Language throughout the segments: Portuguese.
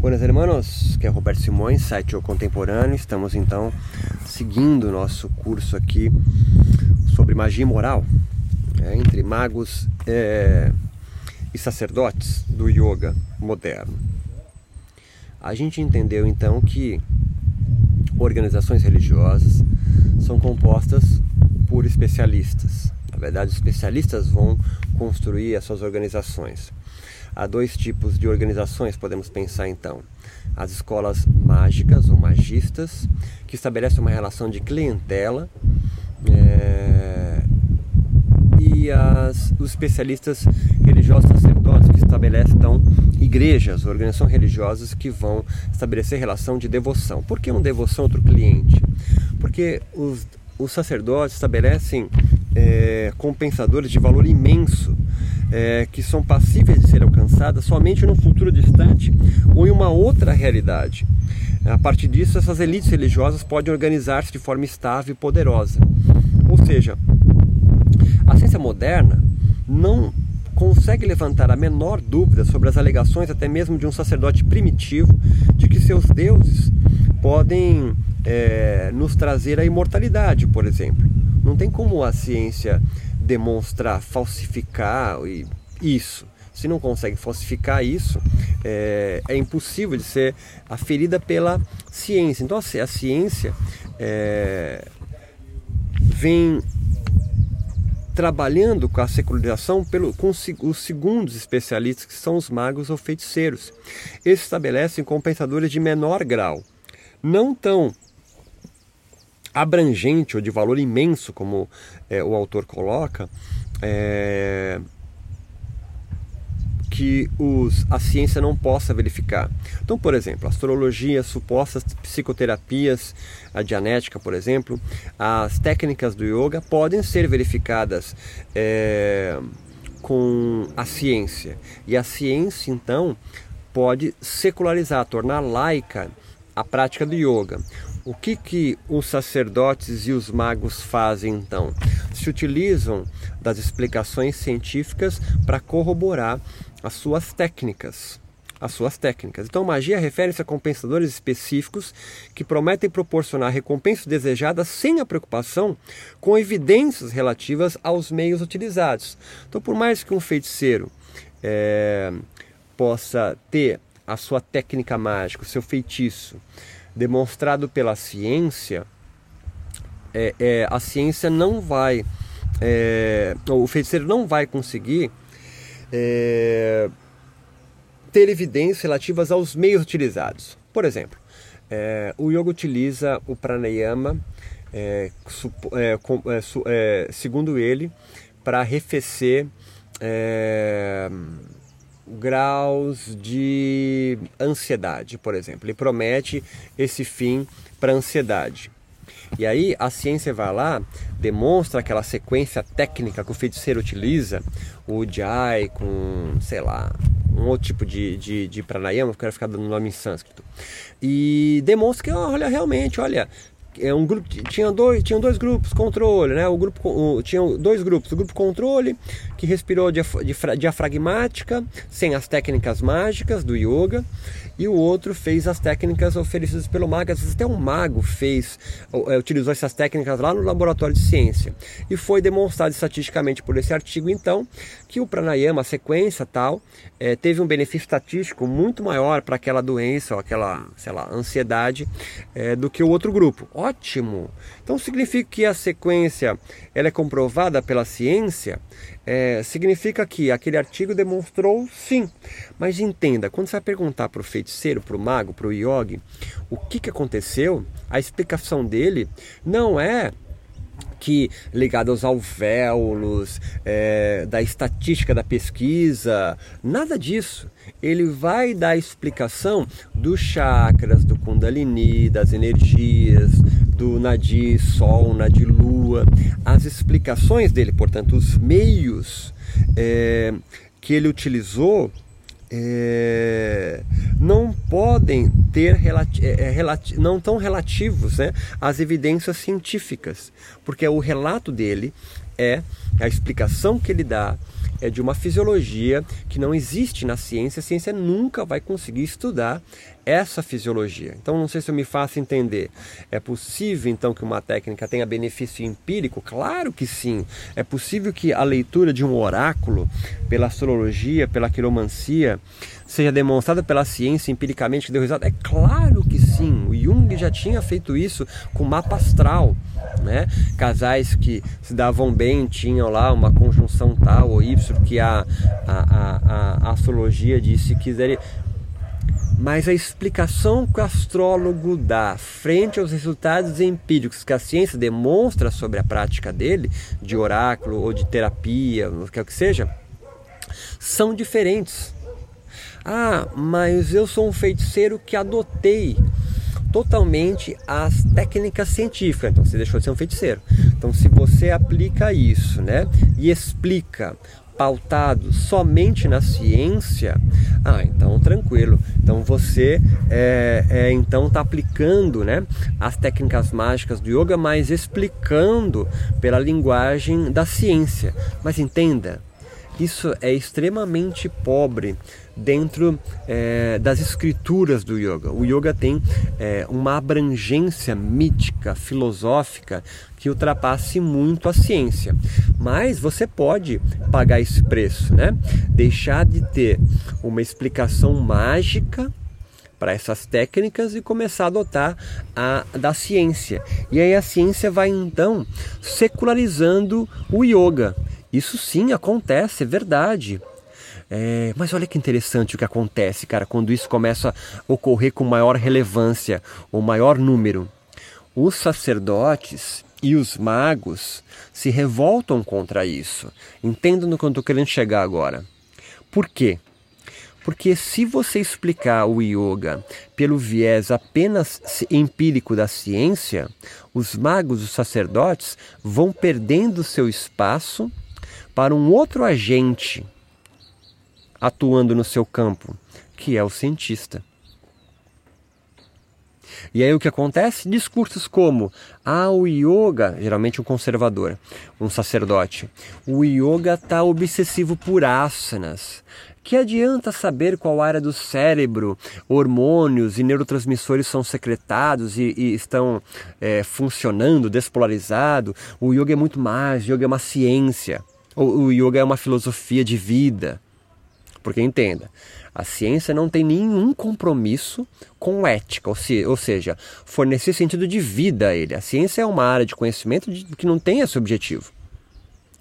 Buenas hermanos, que é Roberto Simões, site O Contemporâneo. Estamos então seguindo nosso curso aqui sobre magia moral é, entre magos é, e sacerdotes do yoga moderno. A gente entendeu então que organizações religiosas são compostas por especialistas. Na verdade, os especialistas vão construir as suas organizações. Há dois tipos de organizações, podemos pensar então. As escolas mágicas ou magistas, que estabelecem uma relação de clientela, é, e as, os especialistas religiosos sacerdotes, que estabelecem então igrejas, organizações religiosas que vão estabelecer relação de devoção. Por que uma devoção outro cliente? Porque os, os sacerdotes estabelecem é, compensadores de valor imenso é, que são passíveis de ser alcançadas somente num futuro distante ou em uma outra realidade. A partir disso, essas elites religiosas podem organizar-se de forma estável e poderosa. Ou seja, a ciência moderna não consegue levantar a menor dúvida sobre as alegações, até mesmo de um sacerdote primitivo, de que seus deuses podem é, nos trazer a imortalidade, por exemplo. Não tem como a ciência demonstrar, falsificar isso. Se não consegue falsificar isso, é, é impossível de ser aferida pela ciência. Então a ciência é, vem trabalhando com a secularização pelo, com os segundos especialistas, que são os magos ou feiticeiros. Eles estabelecem compensadores de menor grau, não tão abrangente ou de valor imenso, como é, o autor coloca, é, que os, a ciência não possa verificar. Então, por exemplo, astrologia, supostas psicoterapias, a dianética, por exemplo, as técnicas do yoga podem ser verificadas é, com a ciência. E a ciência, então, pode secularizar, tornar laica a prática do yoga. O que, que os sacerdotes e os magos fazem então? Se utilizam das explicações científicas para corroborar as suas técnicas. As suas técnicas. Então, magia refere-se a compensadores específicos que prometem proporcionar recompensas desejadas sem a preocupação com evidências relativas aos meios utilizados. Então, por mais que um feiticeiro é, possa ter a sua técnica mágica, o seu feitiço, demonstrado pela ciência, é, é, a ciência não vai, é, o feiticeiro não vai conseguir é, ter evidências relativas aos meios utilizados. Por exemplo, é, o yoga utiliza o pranayama, é, segundo ele, para arrefecer graus de ansiedade, por exemplo. Ele promete esse fim para ansiedade. E aí a ciência vai lá, demonstra aquela sequência técnica que o feiticeiro utiliza, o Jai com, sei lá, um outro tipo de, de, de pranayama, eu quero ficar dando nome em sânscrito. E demonstra que, olha, realmente, olha, é um grupo tinha dois tinham dois grupos controle né o grupo o, dois grupos o grupo controle que respirou diafragmática sem as técnicas mágicas do yoga e o outro fez as técnicas oferecidas pelo mago. Às vezes até um mago fez, é, utilizou essas técnicas lá no laboratório de ciência. E foi demonstrado estatisticamente por esse artigo, então, que o pranayama, a sequência tal, é, teve um benefício estatístico muito maior para aquela doença ou aquela, sei lá, ansiedade é, do que o outro grupo. Ótimo! Então significa que a sequência ela é comprovada pela ciência, é, significa que aquele artigo demonstrou sim. Mas entenda, quando você vai perguntar para o feiticeiro, para o mago, para o yogi, o que, que aconteceu, a explicação dele não é que ligado aos alvéolos, é, da estatística da pesquisa, nada disso. Ele vai dar explicação dos chakras, do Kundalini, das energias, do Nadi Sol, Nadi Lua, as explicações dele, portanto, os meios é, que ele utilizou é, não podem ter é, é não tão relativos né, às evidências científicas, porque o relato dele é a explicação que ele dá é de uma fisiologia que não existe na ciência. A ciência nunca vai conseguir estudar essa fisiologia. Então, não sei se eu me faço entender. É possível, então, que uma técnica tenha benefício empírico? Claro que sim. É possível que a leitura de um oráculo, pela astrologia, pela quiromancia, seja demonstrada pela ciência empiricamente que deu resultado? É claro que sim. O Jung já tinha feito isso com mapa astral. Né? Casais que se davam bem tinham lá uma conjunção tal ou Y que a, a, a, a astrologia disse que quiser mas a explicação que o astrólogo dá frente aos resultados empíricos que a ciência demonstra sobre a prática dele, de oráculo ou de terapia, o que quer que seja, são diferentes. Ah, mas eu sou um feiticeiro que adotei totalmente as técnicas científicas. Então você deixou de ser um feiticeiro. Então se você aplica isso, né, e explica pautado somente na ciência, ah, então tranquilo. Então você é, é então está aplicando, né, as técnicas mágicas do yoga, mas explicando pela linguagem da ciência. Mas entenda, isso é extremamente pobre dentro é, das escrituras do yoga. O yoga tem é, uma abrangência mítica, filosófica, que ultrapasse muito a ciência. Mas você pode pagar esse preço, né? Deixar de ter uma explicação mágica para essas técnicas e começar a adotar a da ciência. E aí a ciência vai então secularizando o yoga. Isso sim acontece, é verdade. É, mas olha que interessante o que acontece, cara, quando isso começa a ocorrer com maior relevância, ou maior número. Os sacerdotes e os magos se revoltam contra isso. Entendam no que eu estou querendo chegar agora. Por quê? Porque se você explicar o yoga pelo viés apenas empírico da ciência, os magos, os sacerdotes, vão perdendo seu espaço para um outro agente atuando no seu campo, que é o cientista. E aí o que acontece? Discursos como ah, o yoga, geralmente um conservador, um sacerdote, o yoga está obsessivo por asanas. Que adianta saber qual área do cérebro hormônios e neurotransmissores são secretados e, e estão é, funcionando, despolarizado? O yoga é muito mais, o yoga é uma ciência. O, yoga é uma filosofia de vida. Porque entenda, a ciência não tem nenhum compromisso com ética, ou, se, ou seja, fornecer sentido de vida a ele. A ciência é uma área de conhecimento de, que não tem esse objetivo.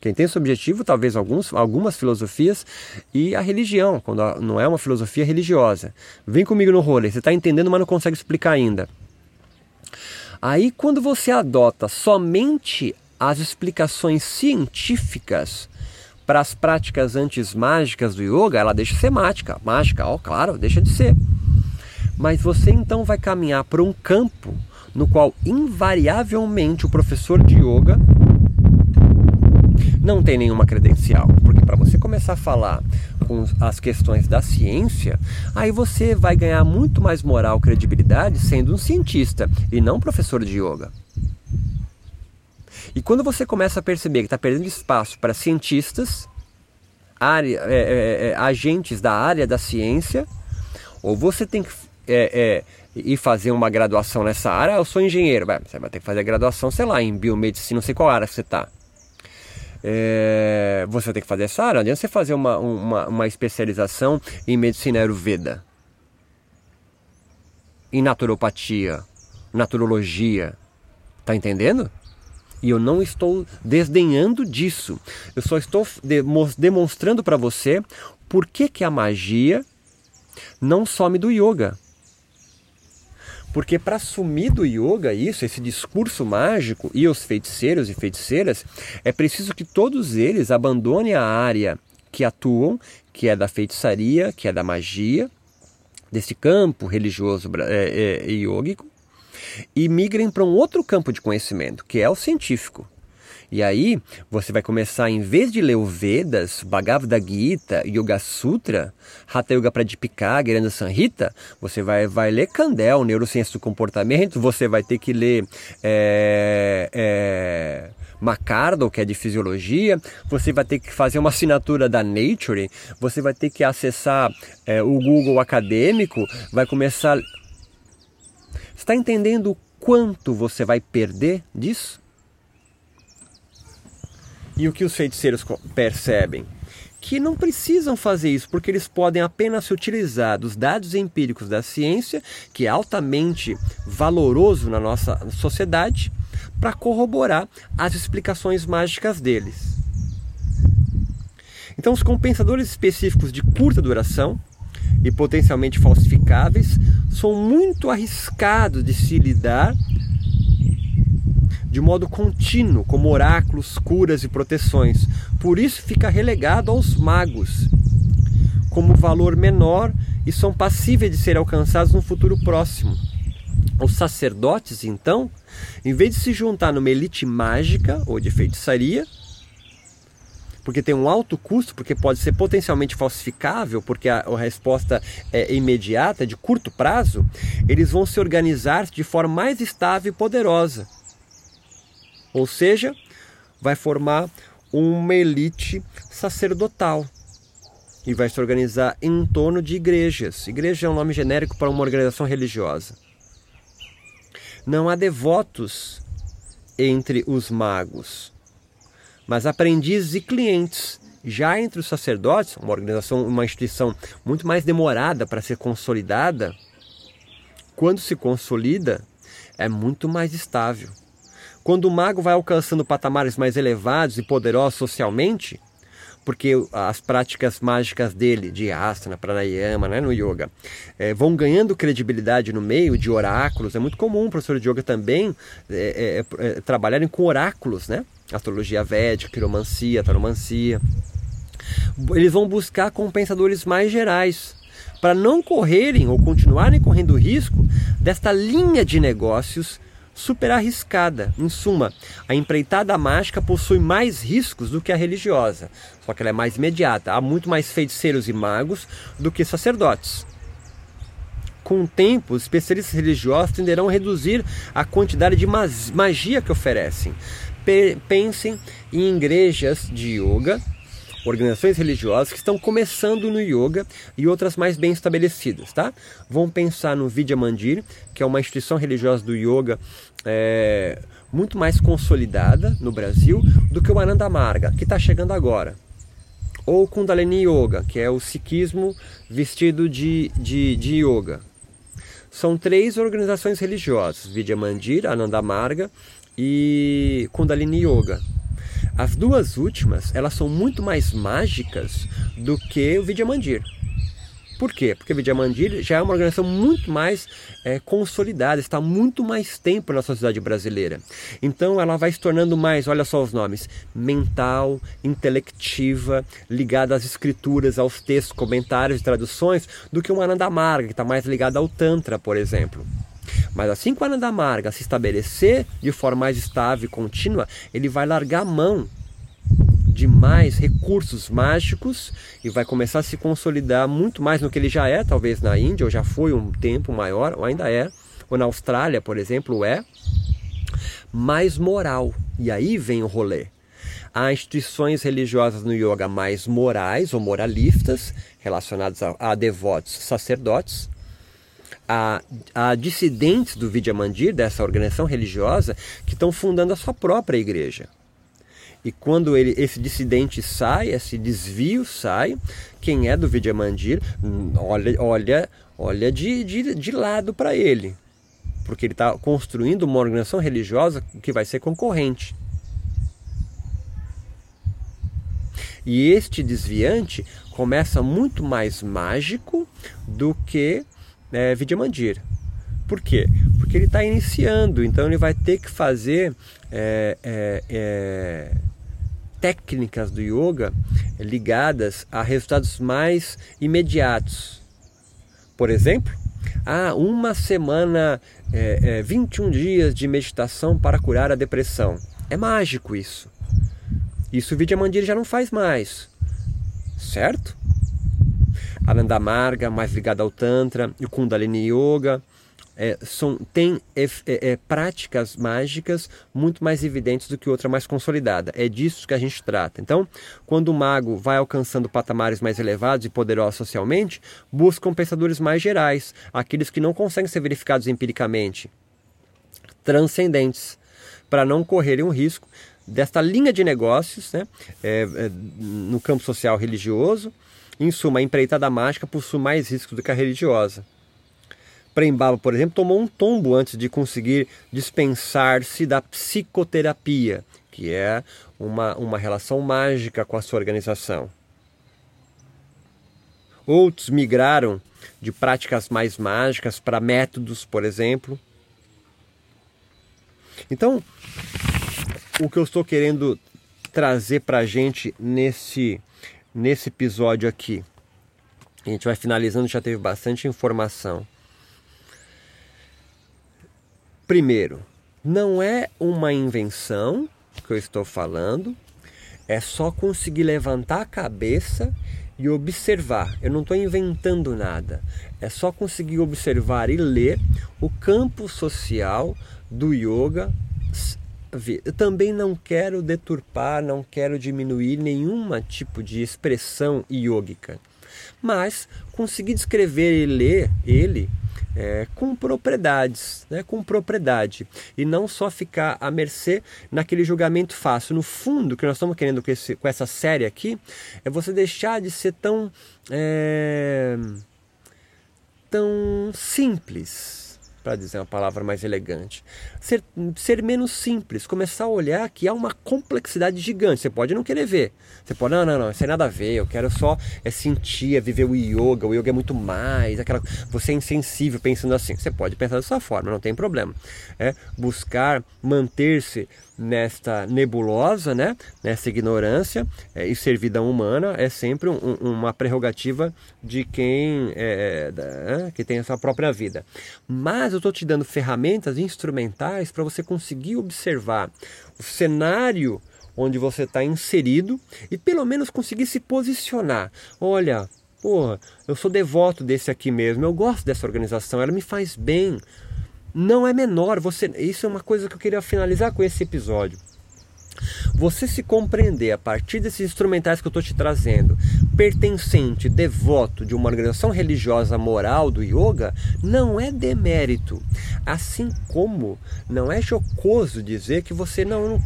Quem tem esse objetivo, talvez alguns, algumas filosofias e a religião, quando não é uma filosofia religiosa. Vem comigo no rolê, você está entendendo, mas não consegue explicar ainda. Aí, quando você adota somente as explicações científicas para as práticas antes mágicas do yoga, ela deixa de ser mágica, mágica, ó, claro, deixa de ser. Mas você então vai caminhar para um campo no qual invariavelmente o professor de yoga não tem nenhuma credencial, porque para você começar a falar com as questões da ciência, aí você vai ganhar muito mais moral, credibilidade sendo um cientista e não professor de yoga. E quando você começa a perceber que está perdendo espaço para cientistas, área, é, é, é, agentes da área da ciência, ou você tem que é, é, ir fazer uma graduação nessa área, eu sou engenheiro, você vai ter que fazer a graduação, sei lá, em biomedicina, não sei qual área você está. É, você tem que fazer essa área, não adianta você fazer uma, uma, uma especialização em medicina ayurveda, em naturopatia, naturologia, tá entendendo? E eu não estou desdenhando disso. Eu só estou demonstrando para você por que, que a magia não some do yoga. Porque para sumir do yoga isso, esse discurso mágico e os feiticeiros e feiticeiras, é preciso que todos eles abandonem a área que atuam, que é da feitiçaria, que é da magia, desse campo religioso é, é, e migrem para um outro campo de conhecimento, que é o científico. E aí você vai começar, em vez de ler o Vedas, Bhagavad Gita, Yoga Sutra, Hatha Yoga Pradipika, Giranda Sanhita, você vai, vai ler Candel, Neurociência do Comportamento, você vai ter que ler é, é, que é de fisiologia, você vai ter que fazer uma assinatura da Nature, você vai ter que acessar é, o Google acadêmico, vai começar. Está entendendo o quanto você vai perder disso? E o que os feiticeiros percebem? que não precisam fazer isso, porque eles podem apenas se utilizar dos dados empíricos da ciência, que é altamente valoroso na nossa sociedade, para corroborar as explicações mágicas deles. Então, os compensadores específicos de curta duração e potencialmente falsificáveis são muito arriscados de se lidar de modo contínuo, como oráculos, curas e proteções. Por isso fica relegado aos magos, como valor menor e são passíveis de ser alcançados no futuro próximo. Os sacerdotes, então, em vez de se juntar numa elite mágica ou de feitiçaria, porque tem um alto custo, porque pode ser potencialmente falsificável, porque a, a resposta é imediata, de curto prazo, eles vão se organizar de forma mais estável e poderosa ou seja, vai formar uma elite sacerdotal e vai se organizar em torno de igrejas. Igreja é um nome genérico para uma organização religiosa. Não há devotos entre os magos, mas aprendizes e clientes. Já entre os sacerdotes, uma organização, uma instituição muito mais demorada para ser consolidada, quando se consolida, é muito mais estável. Quando o mago vai alcançando patamares mais elevados e poderosos socialmente, porque as práticas mágicas dele, de asana, pranayama, né, no yoga, é, vão ganhando credibilidade no meio de oráculos. É muito comum o professor de yoga também é, é, é trabalharem com oráculos, né? Astrologia védica, quiromancia, taromancia. Eles vão buscar compensadores mais gerais, para não correrem ou continuarem correndo o risco desta linha de negócios super arriscada. Em suma, a empreitada mágica possui mais riscos do que a religiosa, só que ela é mais imediata. Há muito mais feiticeiros e magos do que sacerdotes. Com o tempo, os especialistas religiosos tenderão a reduzir a quantidade de magia que oferecem. Pensem em igrejas de yoga organizações religiosas que estão começando no yoga e outras mais bem estabelecidas, tá? Vão pensar no Vidya Mandir, que é uma instituição religiosa do yoga é, muito mais consolidada no Brasil do que o Ananda Marga, que está chegando agora. Ou Kundalini Yoga, que é o sikhismo vestido de, de, de yoga. São três organizações religiosas, Vidya Mandir, Ananda Marga e Kundalini Yoga. As duas últimas, elas são muito mais mágicas do que o Vidyamandir. Por quê? Porque o Vidyamandir já é uma organização muito mais é, consolidada, está há muito mais tempo na sociedade brasileira. Então ela vai se tornando mais, olha só os nomes, mental, intelectiva, ligada às escrituras, aos textos, comentários e traduções, do que uma Ananda Marga, que está mais ligada ao Tantra, por exemplo. Mas assim que o Ananda Marga se estabelecer de forma mais estável e contínua, ele vai largar a mão de mais recursos mágicos e vai começar a se consolidar muito mais no que ele já é, talvez na Índia, ou já foi um tempo maior, ou ainda é, ou na Austrália, por exemplo, é, mais moral. E aí vem o rolê. Há instituições religiosas no yoga mais morais ou moralistas, relacionadas a, a devotos sacerdotes, a, a dissidentes do Vidyamandir, dessa organização religiosa, que estão fundando a sua própria igreja. E quando ele, esse dissidente sai, esse desvio sai, quem é do Vidyamandir olha, olha, olha de, de, de lado para ele. Porque ele está construindo uma organização religiosa que vai ser concorrente. E este desviante começa muito mais mágico do que é, Vidyamandir. Por quê? Porque ele está iniciando, então ele vai ter que fazer é, é, é, técnicas do yoga ligadas a resultados mais imediatos. Por exemplo, ah, uma semana, é, é, 21 dias de meditação para curar a depressão. É mágico isso. Isso o Vidyamandir já não faz mais, certo? Ananda Marga, mais ligada ao Tantra, o Kundalini Yoga, é, são, tem é, é, práticas mágicas muito mais evidentes do que outra mais consolidada. É disso que a gente trata. Então, quando o mago vai alcançando patamares mais elevados e poderosos socialmente, buscam pensadores mais gerais, aqueles que não conseguem ser verificados empiricamente, transcendentes, para não correrem o risco desta linha de negócios né, é, é, no campo social religioso. Em suma, a empreitada mágica possui mais riscos do que a religiosa. Prembaba, por exemplo, tomou um tombo antes de conseguir dispensar-se da psicoterapia, que é uma, uma relação mágica com a sua organização. Outros migraram de práticas mais mágicas para métodos, por exemplo. Então, o que eu estou querendo trazer para a gente nesse, nesse episódio aqui. A gente vai finalizando, já teve bastante informação. Primeiro, não é uma invenção que eu estou falando, é só conseguir levantar a cabeça e observar. Eu não estou inventando nada, é só conseguir observar e ler o campo social do yoga eu também não quero deturpar, não quero diminuir nenhum tipo de expressão iógica, mas conseguir descrever e ler ele é, com propriedades, né, com propriedade, e não só ficar à mercê naquele julgamento fácil. No fundo, o que nós estamos querendo com, esse, com essa série aqui é você deixar de ser tão, é, tão simples para dizer uma palavra mais elegante. Ser, ser menos simples, começar a olhar que há uma complexidade gigante. Você pode não querer ver. Você pode, não, não, não, isso tem nada a ver, eu quero só é sentir, é viver o yoga, o yoga é muito mais, aquela, você é insensível pensando assim. Você pode pensar dessa forma, não tem problema. É buscar manter-se nesta nebulosa, né? nessa ignorância é, e ser vida humana é sempre um, uma prerrogativa de quem é, é, que tem a sua própria vida. Mas eu estou te dando ferramentas instrumentais para você conseguir observar o cenário onde você está inserido e pelo menos conseguir se posicionar. Olha, porra, eu sou devoto desse aqui mesmo, eu gosto dessa organização, ela me faz bem não é menor. Você, isso é uma coisa que eu queria finalizar com esse episódio. Você se compreender a partir desses instrumentais que eu estou te trazendo, pertencente, devoto de uma organização religiosa moral do yoga, não é demérito. Assim como não é jocoso dizer que você não, não,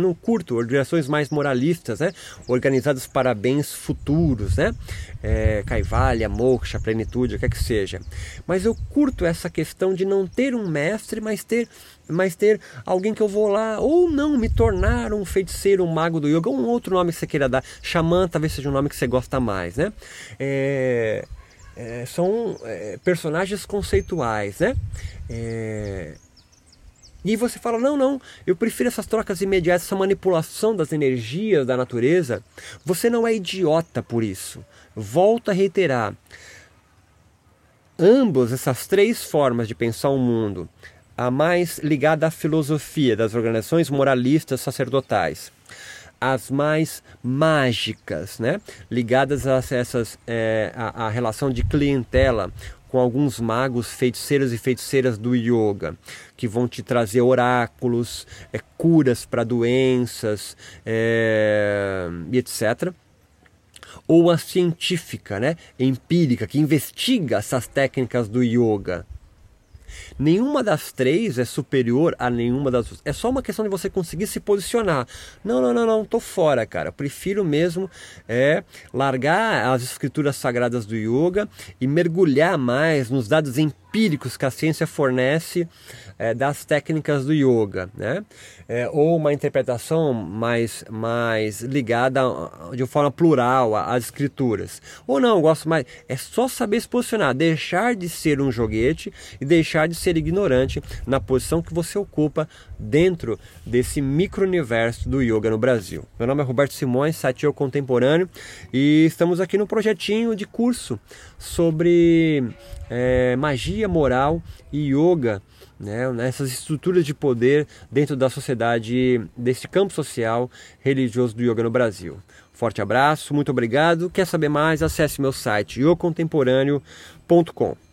não curto organizações mais moralistas, né? organizadas para bens futuros, né? É, Kaivalya, Moksha, plenitude, o que é que seja. Mas eu curto essa questão de não ter um mestre, mas ter mas ter alguém que eu vou lá, ou não, me tornar um feiticeiro, um mago do yoga, um outro nome que você queira dar. Xamã talvez seja um nome que você gosta mais, né? É, é, são é, personagens conceituais, né? É, e você fala, não, não, eu prefiro essas trocas imediatas, essa manipulação das energias da natureza. Você não é idiota por isso. Volto a reiterar. Ambas essas três formas de pensar o mundo, a mais ligada à filosofia das organizações moralistas sacerdotais, as mais mágicas, né? ligadas a essas é, a, a relação de clientela com alguns magos, feiticeiros e feiticeiras do yoga, que vão te trazer oráculos, é, curas para doenças é, e etc ou a científica, né, empírica, que investiga essas técnicas do yoga, Nenhuma das três é superior a nenhuma das outras. É só uma questão de você conseguir se posicionar. Não, não, não, não, tô fora, cara. prefiro mesmo é largar as escrituras sagradas do yoga e mergulhar mais nos dados empíricos que a ciência fornece é, das técnicas do yoga, né? É, ou uma interpretação mais, mais ligada de forma plural às escrituras. Ou não, gosto mais. É só saber se posicionar, deixar de ser um joguete e deixar de ser ignorante na posição que você ocupa dentro desse micro-universo do yoga no Brasil. Meu nome é Roberto Simões, Eu Contemporâneo, e estamos aqui no projetinho de curso sobre é, magia moral e yoga né, nessas estruturas de poder dentro da sociedade, desse campo social religioso do yoga no Brasil. Forte abraço, muito obrigado. Quer saber mais? Acesse meu site yocontemporâneo.com.